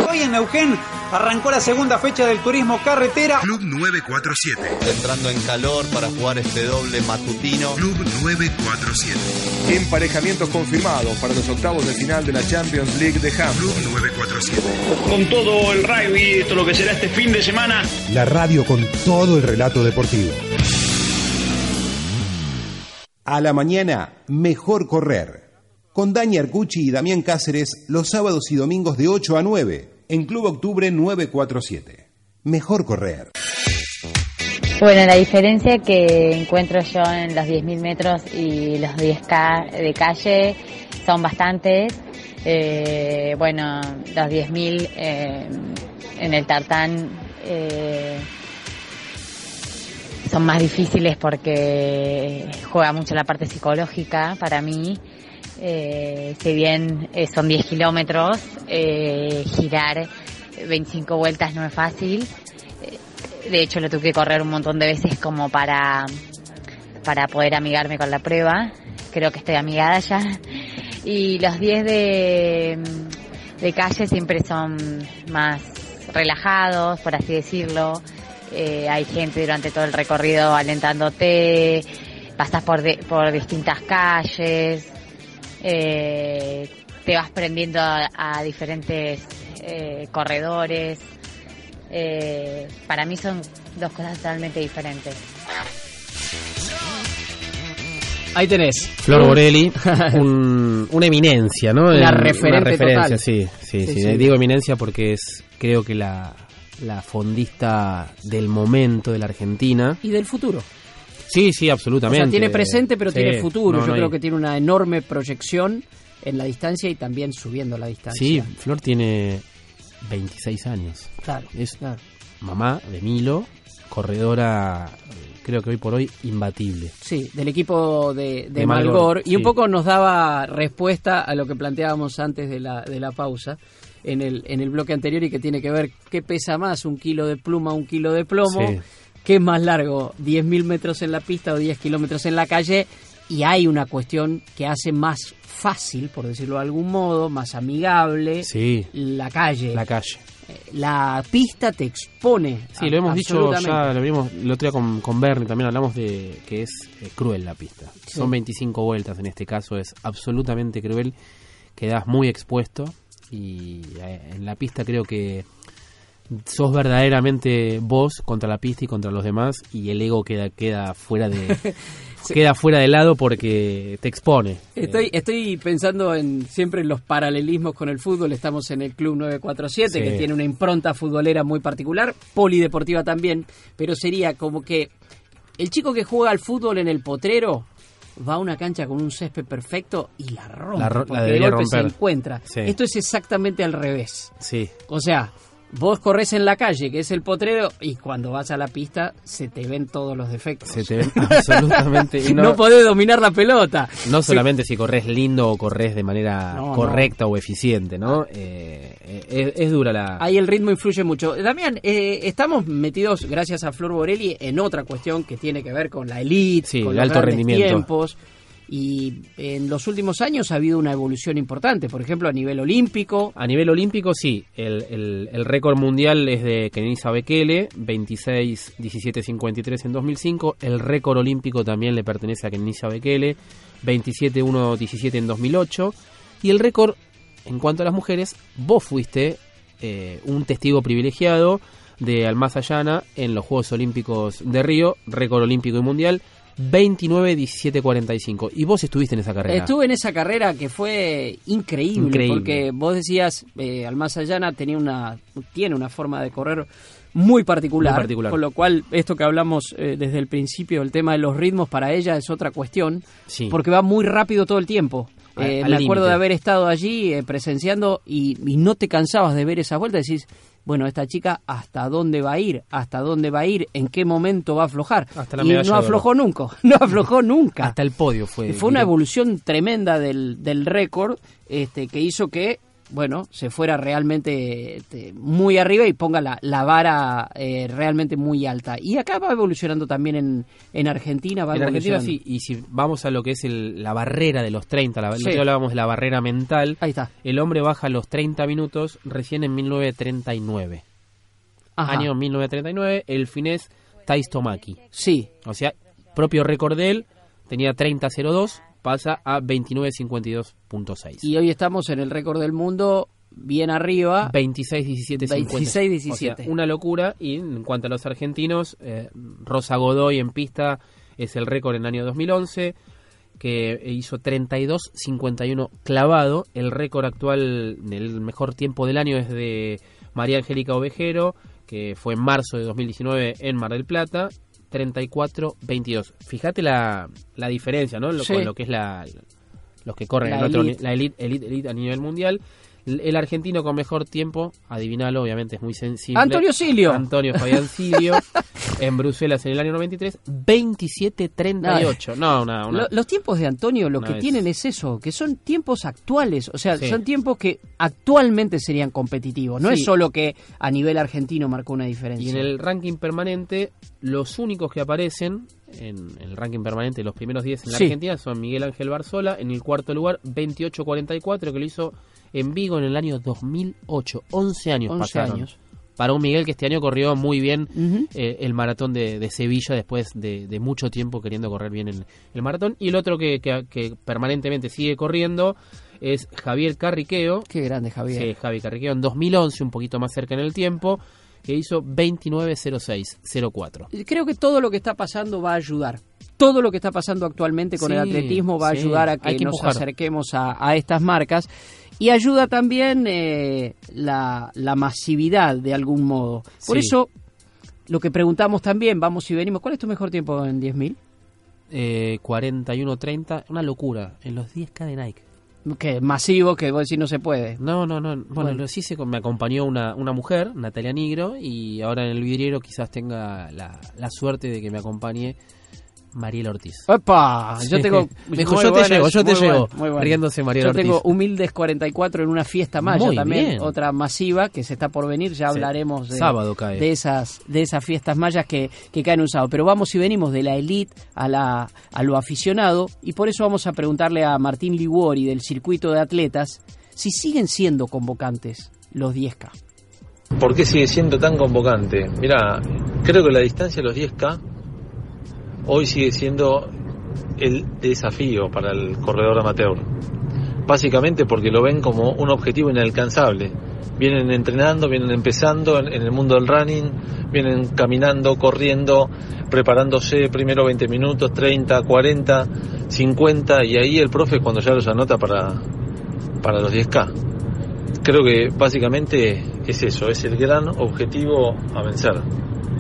Hoy en Neuquén arrancó la segunda fecha del turismo carretera. Club 947. Entrando en calor para jugar este doble matutino. Club 947. Emparejamientos confirmados para los octavos de final de la Champions League de Ham. Club 947. Con todo el rugby, todo lo que será este fin de semana. La radio con todo el relato deportivo. A la mañana, mejor correr. Con Dani Arcucci y Damián Cáceres los sábados y domingos de 8 a 9 en Club Octubre 947. Mejor correr. Bueno, la diferencia que encuentro yo en los 10.000 metros y los 10K de calle son bastantes. Eh, bueno, los 10.000 eh, en el tartán eh, son más difíciles porque juega mucho la parte psicológica para mí. Eh, si bien eh, son 10 kilómetros, eh, girar 25 vueltas no es fácil. Eh, De hecho, lo tuve que correr un montón de veces como para, para poder amigarme con la prueba. Creo que estoy amigada ya. Y los 10 de, de calle siempre son más relajados, por así decirlo. Hay gente durante todo el recorrido alentándote, pasas por, de- por distintas calles, eh, te vas prendiendo a, a diferentes eh, corredores. Eh, para mí son dos cosas totalmente diferentes. Ahí tenés. Flor Borelli, (laughs) un- una eminencia, ¿no? Una En- referente referencia, total. Sí, sí, Sí, sí. sí. Digo eminencia porque es, creo que la, la fondista del momento de la Argentina. Y del futuro. Sí, sí, O absolutamente. sea, tiene presente, pero Sí, tiene futuro. no, Yo no creo hay- que tiene una enorme proyección en la distancia y también subiendo la distancia. Sí, Flor tiene 26 años. Claro, Es claro. mamá de Milo, corredora, eh, creo que hoy por hoy, imbatible. Sí, del equipo de, de De Malgor, Malgor. Y un poco nos daba respuesta a lo que planteábamos antes de la, de la pausa en el, en el bloque anterior y que tiene que ver qué pesa más, un kilo de pluma, un kilo de plomo. Sí. ¿Qué es más largo, 10.000 metros en la pista o 10 kilómetros en la calle? Y hay una cuestión que hace más fácil, por decirlo de algún modo, más amigable, Sí, la calle. la calle. La pista te expone. Sí, lo hemos dicho ya, lo vimos el otro día con, con Bernie, también hablamos de que es eh, cruel la pista. Sí. Son 25 vueltas en este caso, es absolutamente cruel, quedas muy expuesto y eh, en la pista creo que sos verdaderamente vos contra la pista y contra los demás y el ego queda queda fuera de (laughs) queda fuera de lado porque te expone. Estoy, estoy pensando en siempre en los paralelismos con el fútbol. Estamos en el Club 947, Sí. que tiene una impronta futbolera muy particular, polideportiva también, pero sería como que el chico que juega al fútbol en el potrero va a una cancha con un césped perfecto y la rompe. La ro- la de golpe se encuentra. Sí. Esto es exactamente al revés. Sí. O sea, vos corres en la calle, que es el potrero, y cuando vas a la pista se te ven todos los defectos. Se te ven (laughs) absolutamente. y no, podés dominar la pelota. No solamente si corres lindo o corres de manera No, correcta o eficiente, ¿no? Eh, eh, es, es dura la... Ahí el ritmo influye mucho. Damián, eh, estamos metidos, gracias a Flor Borelli, en otra cuestión que tiene que ver con la elite, Sí, con el los alto rendimiento. tiempos. Y en los últimos años ha habido una evolución importante, por ejemplo, a nivel olímpico. A nivel olímpico, sí. El, récord mundial es de Kenenisa Bekele, 26 17 53 en 2005. El récord olímpico también le pertenece a Kenenisa Bekele, 27 1 17 en 2008. Y el récord, en cuanto a las mujeres, vos fuiste eh, un testigo privilegiado de Almaza Llana en los Juegos Olímpicos de Río, récord olímpico y mundial, 29 17 45. Y vos estuviste en esa carrera. Estuve en esa carrera que fue increíble, Increíble. porque vos decías, eh, Almaza Llana tenía una, tiene una forma de correr muy particular, Muy particular. con lo cual esto que hablamos eh, desde el principio, el tema de los ritmos para ella es otra cuestión, Sí. porque va muy rápido todo el tiempo. Eh, me acuerdo de haber estado allí eh, presenciando y, y no te cansabas de ver esas vueltas, decís, bueno, esta chica hasta dónde va a ir, hasta dónde va a ir, en qué momento va a aflojar. Hasta la y no aflojó nunca, (laughs) no aflojó nunca. Hasta el podio fue. Fue una evolución tremenda del, del récord este, que hizo que, bueno, se fuera realmente este, muy arriba y ponga la, la vara eh, realmente muy alta. Y acá va evolucionando también en, en Argentina. Va En Argentina sí, y si vamos a lo que es el- la barrera de los 30, la, Sí. otro día hablábamos de la barrera mental, Ahí está. el hombre baja a los 30 minutos recién en 1939. Ajá. Año 1939, el finés Thais Tomaki. Sí. O sea, propio récord de él, tenía 30.02, pasa a 29.52.6. Y hoy estamos en el récord del mundo bien arriba. 26, 17, 50. 26, 17. O sea, una locura. Y en cuanto a los argentinos, eh, Rosa Godoy en pista es el récord en el año 2011, que hizo 32, 51 clavado. El récord actual, el mejor tiempo del año es de María Angélica Ovejero, que fue en marzo de 2019 en Mar del Plata. 34-22. Fíjate la, la diferencia, ¿no? Lo, Sí. Con lo que es la, los que corren La en otro, elite. la elite, elite, elite a nivel mundial. El argentino con mejor tiempo, adivinalo, obviamente es muy sensible. Antonio Silio. Antonio Fabián Silio, (laughs) en Bruselas en el año 93, 27-38. No, una, una- Lo- los tiempos de Antonio lo que vez. tienen es eso, que son tiempos actuales, o sea, Sí. son tiempos que actualmente serían competitivos, no Sí. es solo que a nivel argentino marcó una diferencia. Y en el ranking permanente, los únicos que aparecen en el ranking permanente, los primeros 10 en la Sí. Argentina, son Miguel Ángel Barzola, en el cuarto lugar, 28-44, que lo hizo en Vigo en el año 2008. 11 años 11 pasaron. años. Para un Miguel que este año corrió muy bien eh, el maratón de, de Sevilla después de, de mucho tiempo queriendo correr bien el, el maratón. Y el otro que, que- que permanentemente sigue corriendo es Javier Carriqueo. Qué grande Javier. Sí, Javi Carriqueo en 2011, un poquito más cerca en el tiempo, que hizo 29.06.04. Creo que todo lo que está pasando va a ayudar. Todo lo que está pasando actualmente con Sí, el atletismo va a sí, ayudar a que, que nos empujar. acerquemos a, a estas marcas. Y ayuda también eh, la, la masividad de algún modo. Por Sí. eso, lo que preguntamos también, vamos y venimos, ¿cuál es tu mejor tiempo en 10.000? Eh, 41.30, una locura, en los 10K de Nike. Que masivo, que vos decís no se puede. No, no, no. Bueno, Bueno. lo sí se, me acompañó una, una mujer, Natalia Nigro, y ahora en el vidriero quizás tenga la, la suerte de que me acompañe Mariela Ortiz. ¡Epa! Yo tengo. (laughs) Me dijo, yo te llevo, yo te muy llevo. bueno, muy bueno. Riéndose Mariela Yo Ortiz. tengo Humildes 44 en una fiesta maya Muy también, bien. otra masiva que se está por venir. Ya Sí. hablaremos de, Sábado cae. de esas de esas fiestas mayas que, que caen un sábado. Pero vamos y venimos de la elite a, la, a lo aficionado y por eso vamos a preguntarle a Martín Liguori del circuito de atletas si siguen siendo convocantes los 10K. ¿Por qué sigue siendo tan convocante? Mira, creo que la distancia de los 10K hoy sigue siendo el desafío para el corredor amateur. Básicamente porque lo ven como un objetivo inalcanzable. Vienen entrenando, vienen empezando en, el mundo del running, vienen caminando, corriendo, preparándose primero 20 minutos, 30, 40, 50 y ahí el profe cuando ya los anota para, para los 10K. Creo que básicamente es eso, es el gran objetivo a vencer,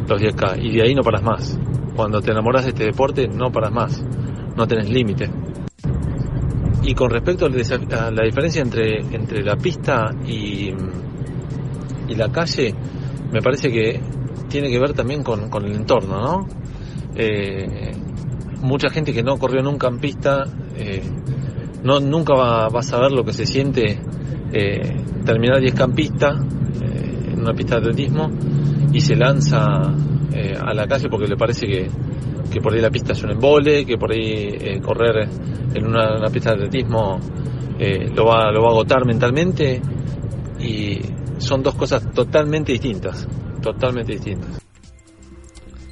los 10K, y de ahí no paras más. Cuando te enamoras de este deporte, no paras más. no tenés límite. Y con respecto a la diferencia entre, entre la pista y, y la calle, me parece que tiene que ver también con, con el entorno, ¿no? Eh, mucha gente que no corrió nunca en pista, eh, no, nunca va, va a saber lo que se siente eh, terminar 10 campista eh, en una pista de atletismo y se lanza eh, a la calle porque le parece que, que por ahí la pista es un embole, que por ahí eh, correr en una, una pista de atletismo eh, lo, va, lo va a agotar mentalmente y son dos cosas totalmente distintas, totalmente distintas.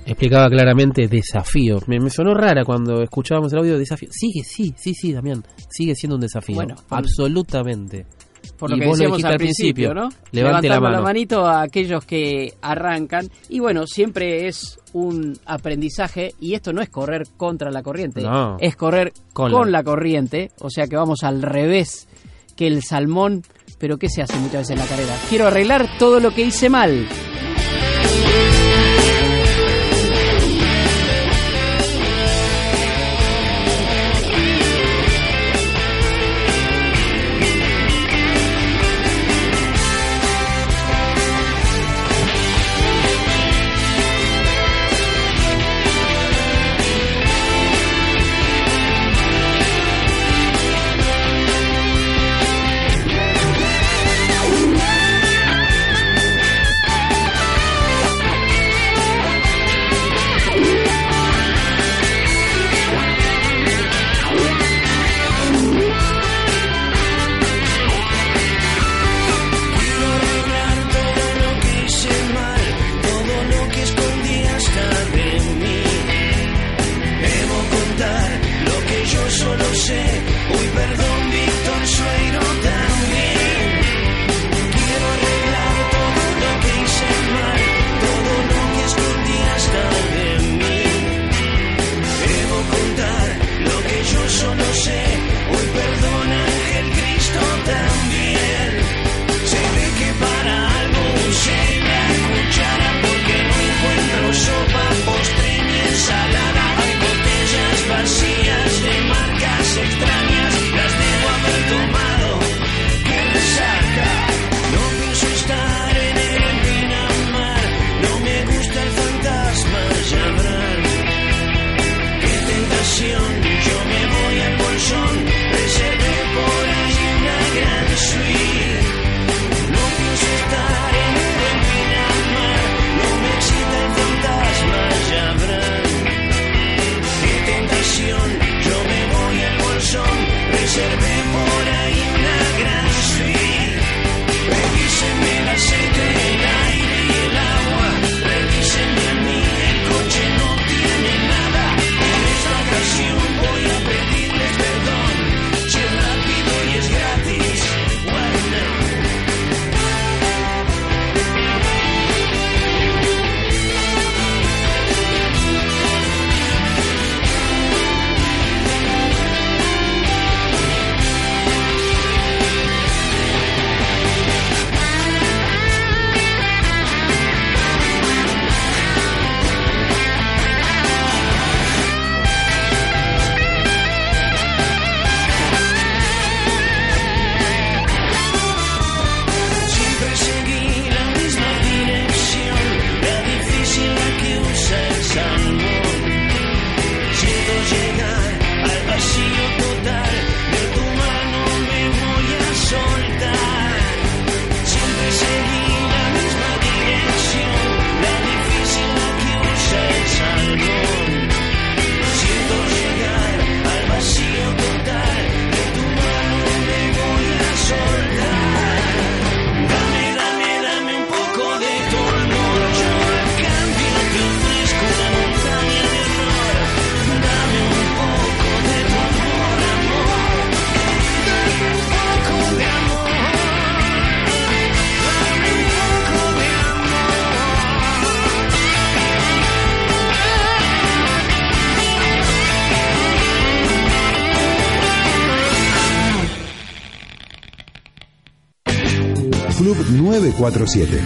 Explicaba claramente desafío. Me, me sonó rara cuando escuchábamos el audio de desafío. Sigue, sí, sí, sí, Damián. Sigue siendo un desafío. Bueno, absolutamente. Por lo Y que vos lo decíamos dijiste al principio, ¿no? Levante la mano. manito a aquellos que arrancan. Y bueno, siempre es un aprendizaje. Y esto no es correr contra la corriente. No. Es correr Con con, la- la... corriente. O sea que vamos al revés que el salmón. Pero ¿qué se hace muchas veces en la carrera? Quiero arreglar todo lo que hice mal. 947.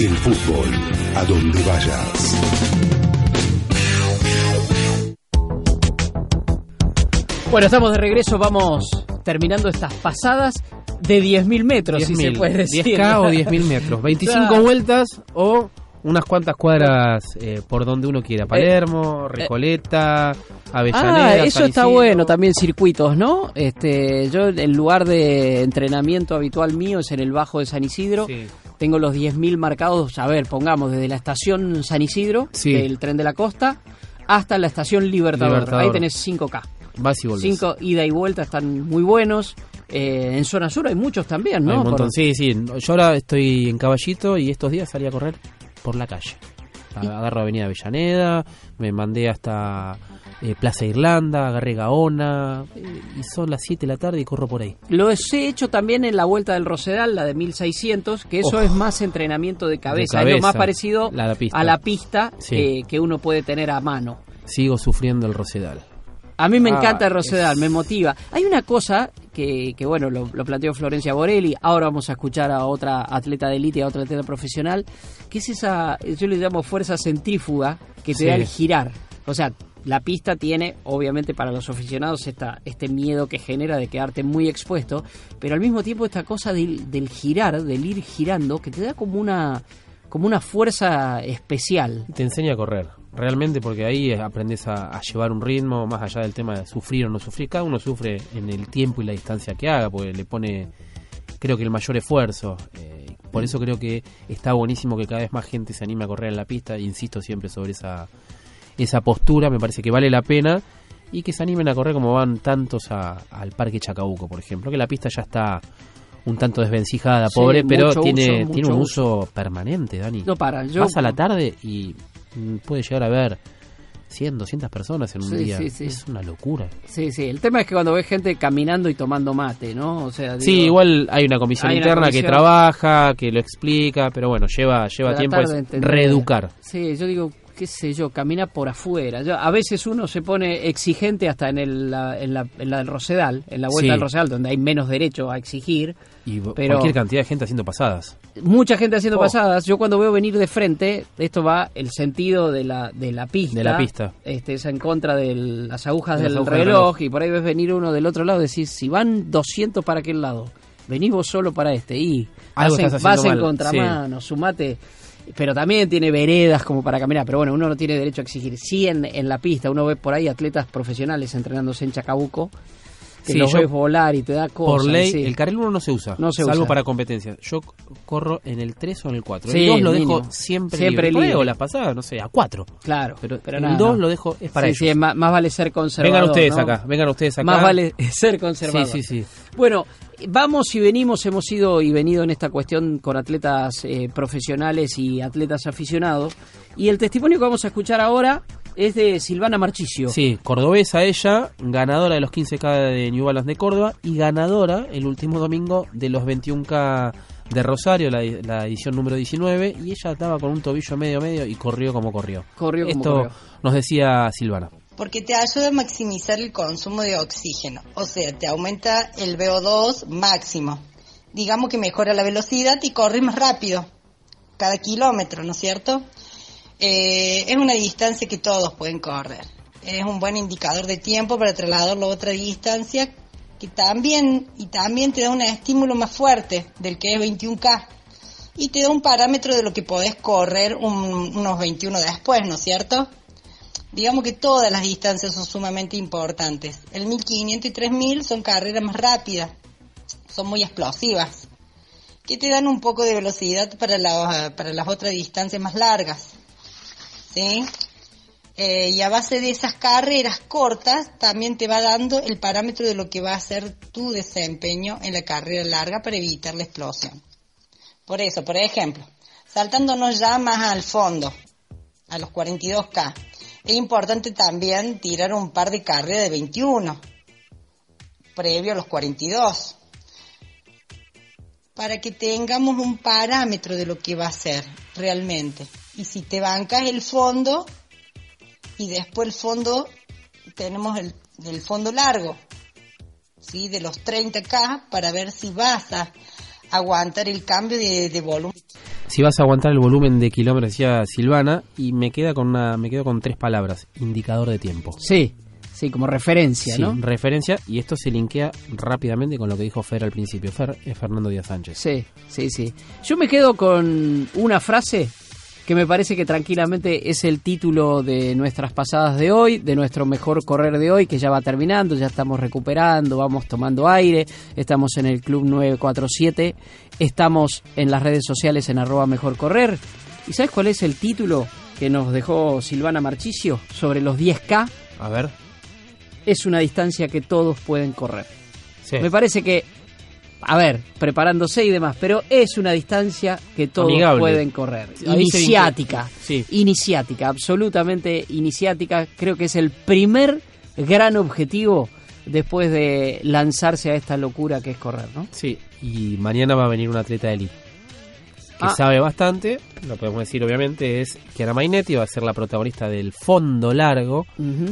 El fútbol, a donde vayas. Bueno, estamos de regreso, vamos terminando estas pasadas de 10.000 metros, si se 10.000, puede decir. 10K o 10.000 metros. 25 Claro. (laughs) vueltas o unas cuantas cuadras eh, por donde uno quiera. Palermo, Recoleta, Avellaneda. Ah, eso San está bueno, también circuitos, ¿no? Este, yo el lugar de entrenamiento habitual mío es en el Bajo de San Isidro. Tengo los 10.000 marcados, a ver, pongamos desde la estación San Isidro, Sí. del tren de la costa, hasta la estación Libertador. Libertador. Ahí tenés 5K. Vas y volvés. 5 ida y vuelta están muy buenos. Eh, en zona sur hay muchos también, ¿no? Hay un montón. Por- Sí, sí. Yo ahora estoy en Caballito y estos días salí a correr por la calle. Agarro Avenida Avellaneda, me mandé hasta eh, Plaza Irlanda, agarré Gaona, eh, y son las 7 de la tarde y corro por ahí. Lo he hecho también en la Vuelta del Rosedal, la de 1600, que eso Oh. es más entrenamiento de cabeza, De es lo más parecido La- la pista. a la pista Sí. eh, que uno puede tener a mano. Sigo sufriendo el Rosedal. A mí me Ah, encanta Rosedal, es- me motiva. Hay una cosa que, que bueno, lo, lo planteó Florencia Borelli, ahora vamos a escuchar a otra atleta de élite, a otra atleta profesional, que es esa, yo le llamo fuerza centrífuga, que te Sí. da el girar. O sea, la pista tiene, obviamente para los aficionados, esta, este miedo que genera de quedarte muy expuesto, pero al mismo tiempo esta cosa del, del girar, del ir girando, que te da como una, como una fuerza especial. Te enseña a correr, realmente, porque ahí aprendes a, a llevar un ritmo, más allá del tema de sufrir o no sufrir. Cada uno sufre en el tiempo y la distancia que haga, porque le pone, creo que el mayor esfuerzo. Eh, por eso creo que está buenísimo que cada vez más gente se anime a correr en la pista. Insisto siempre sobre esa, esa postura, me parece que vale la pena. Y que se animen a correr como van tantos a- al Parque Chacabuco, por ejemplo, que la pista ya está un tanto desvencijada, Sí, pobre, pero tiene, uso, tiene un uso permanente, Dani. No para, yo- Vas a la tarde y puede llegar a ver 100, 200 personas en un Sí, día. sí, sí. Es una locura. Sí, sí, el tema es que cuando ves gente caminando y tomando mate, ¿no? O sea, sí, igual hay una comisión hay una interna que trabaja, que lo explica, pero bueno, lleva, lleva Tratar tiempo es reeducar. Sí, yo digo, qué sé yo, camina por afuera. Yo, a veces uno se pone exigente hasta en, el, la, en, la, en la del Rosedal, en la vuelta Sí. del Rosedal, donde hay menos derecho a exigir. Y Pero- cualquier cantidad de gente haciendo pasadas. Mucha gente haciendo Oh. pasadas. Yo cuando veo venir de frente, esto va el sentido de la, de la pista. De la pista. Este, es en contra de las agujas De las del reloj, y por ahí ves venir uno del otro lado y decís, si van 200 para aquel lado, venís vos solo para este y Algo vas en, vas en contramano, sumate. Pero también tiene veredas como para caminar, pero bueno, uno no tiene derecho a exigir. Sí en, en la pista, uno ve por ahí atletas profesionales entrenándose en Chacabuco, que Sí, yo- ves volar y te da cosas. Por ley, sí. el carril 1 no se usa, No se salvo usa. para competencias. Yo corro en el 3 o en el 4. Sí, el 2 lo dejo siempre, Siempre libre. Libre. las pasadas, no sé, a 4. Claro, pero, pero el nada, 2 no. lo dejo, es para ellos. sí, más, más vale ser conservador. Vengan ustedes ¿no? acá, vengan ustedes acá. Más vale (laughs) ser conservador. Sí, sí, sí. Bueno, vamos y venimos, hemos ido y venido en esta cuestión con atletas eh, profesionales y atletas aficionados. Y el testimonio que vamos a escuchar ahora es de Silvana Marchicio. Sí, cordobesa ella, ganadora de los 15K de New Balance de Córdoba y ganadora el último domingo de los 21K de Rosario, la, la edición número 19, y ella estaba con un tobillo medio medio y corrió como corrió. Corrió como Esto corrió. nos decía Silvana. Porque te ayuda a maximizar el consumo de oxígeno, o sea, te aumenta el VO2 máximo. Digamos que mejora la velocidad y corre más rápido, cada kilómetro, ¿no es cierto? Eh, es una distancia que todos pueden correr. Es un buen indicador de tiempo para trasladarlo a otra distancia que también, y también te da un estímulo más fuerte del que es 21K. Y te da un parámetro de lo que podés correr un- unos 21 después, ¿no es cierto? Digamos que todas las distancias son sumamente importantes. El 1500 y 3000 son carreras más rápidas, son muy explosivas, que te dan un poco de velocidad para, la- para las otras distancias más largas. ¿Sí? Eh, y a base de esas carreras cortas también te va dando el parámetro de lo que va a ser tu desempeño en la carrera larga para evitar la explosión. Por eso, por ejemplo, saltándonos ya más al fondo, a los 42K, es importante también tirar un par de carreras de 21, previo a los 42, para que tengamos un parámetro de lo que va a ser realmente. Y si te bancas el fondo, y después el fondo, tenemos el, el fondo largo, ¿sí? de los 30K, para ver si vas a aguantar el cambio de, de volumen. Si vas a aguantar el volumen de kilómetros, decía Silvana, y me queda con una, me quedo con tres palabras, indicador de tiempo. Sí, Sí, como referencia, Sí, ¿no? referencia, y esto se linkea rápidamente con lo que dijo Fer al principio. Fer es Fernando Díaz Sánchez. Sí, sí, sí. Yo me quedo con una frase que me parece que tranquilamente es el título de nuestras pasadas de hoy, de nuestro mejor correr de hoy, que ya va terminando, ya estamos recuperando, vamos tomando aire, estamos en el Club 947, estamos en las redes sociales en arroba mejor correr. ¿Y sabes cuál es el título que nos dejó Silvana Marchicio sobre los 10K? A ver. Es una distancia que todos pueden correr. Sí. Me parece que, a ver, preparándose y demás, pero es una distancia que todos Amigable. pueden correr. Iniciática. Sí. Iniciática, absolutamente iniciática. Creo que es el primer gran objetivo después de lanzarse a esta locura que es correr, ¿no? Sí, y mañana va a venir un atleta de elite que Ah. sabe bastante, lo podemos decir obviamente, es Chiara Mainetti, va a ser la protagonista del fondo largo.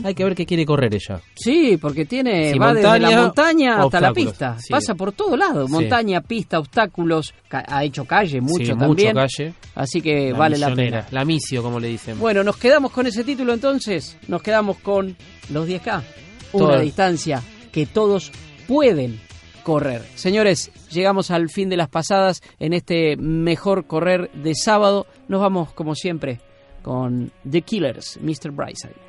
Hay que ver qué quiere correr ella. Sí, porque tiene Sí, va desde la montaña hasta la pista. sí. Pasa por todo lado. Sí. Montaña, pista, obstáculos. ha hecho calle, mucho también. mucho calle. Así que vale la pena. La misio, como le dicen. Bueno, nos quedamos con ese título entonces. Nos quedamos con los 10K. Una distancia que todos pueden correr. Señores, llegamos al fin de las pasadas en este mejor correr de sábado. Nos vamos, como siempre, con The Killers, Mr. Brightside.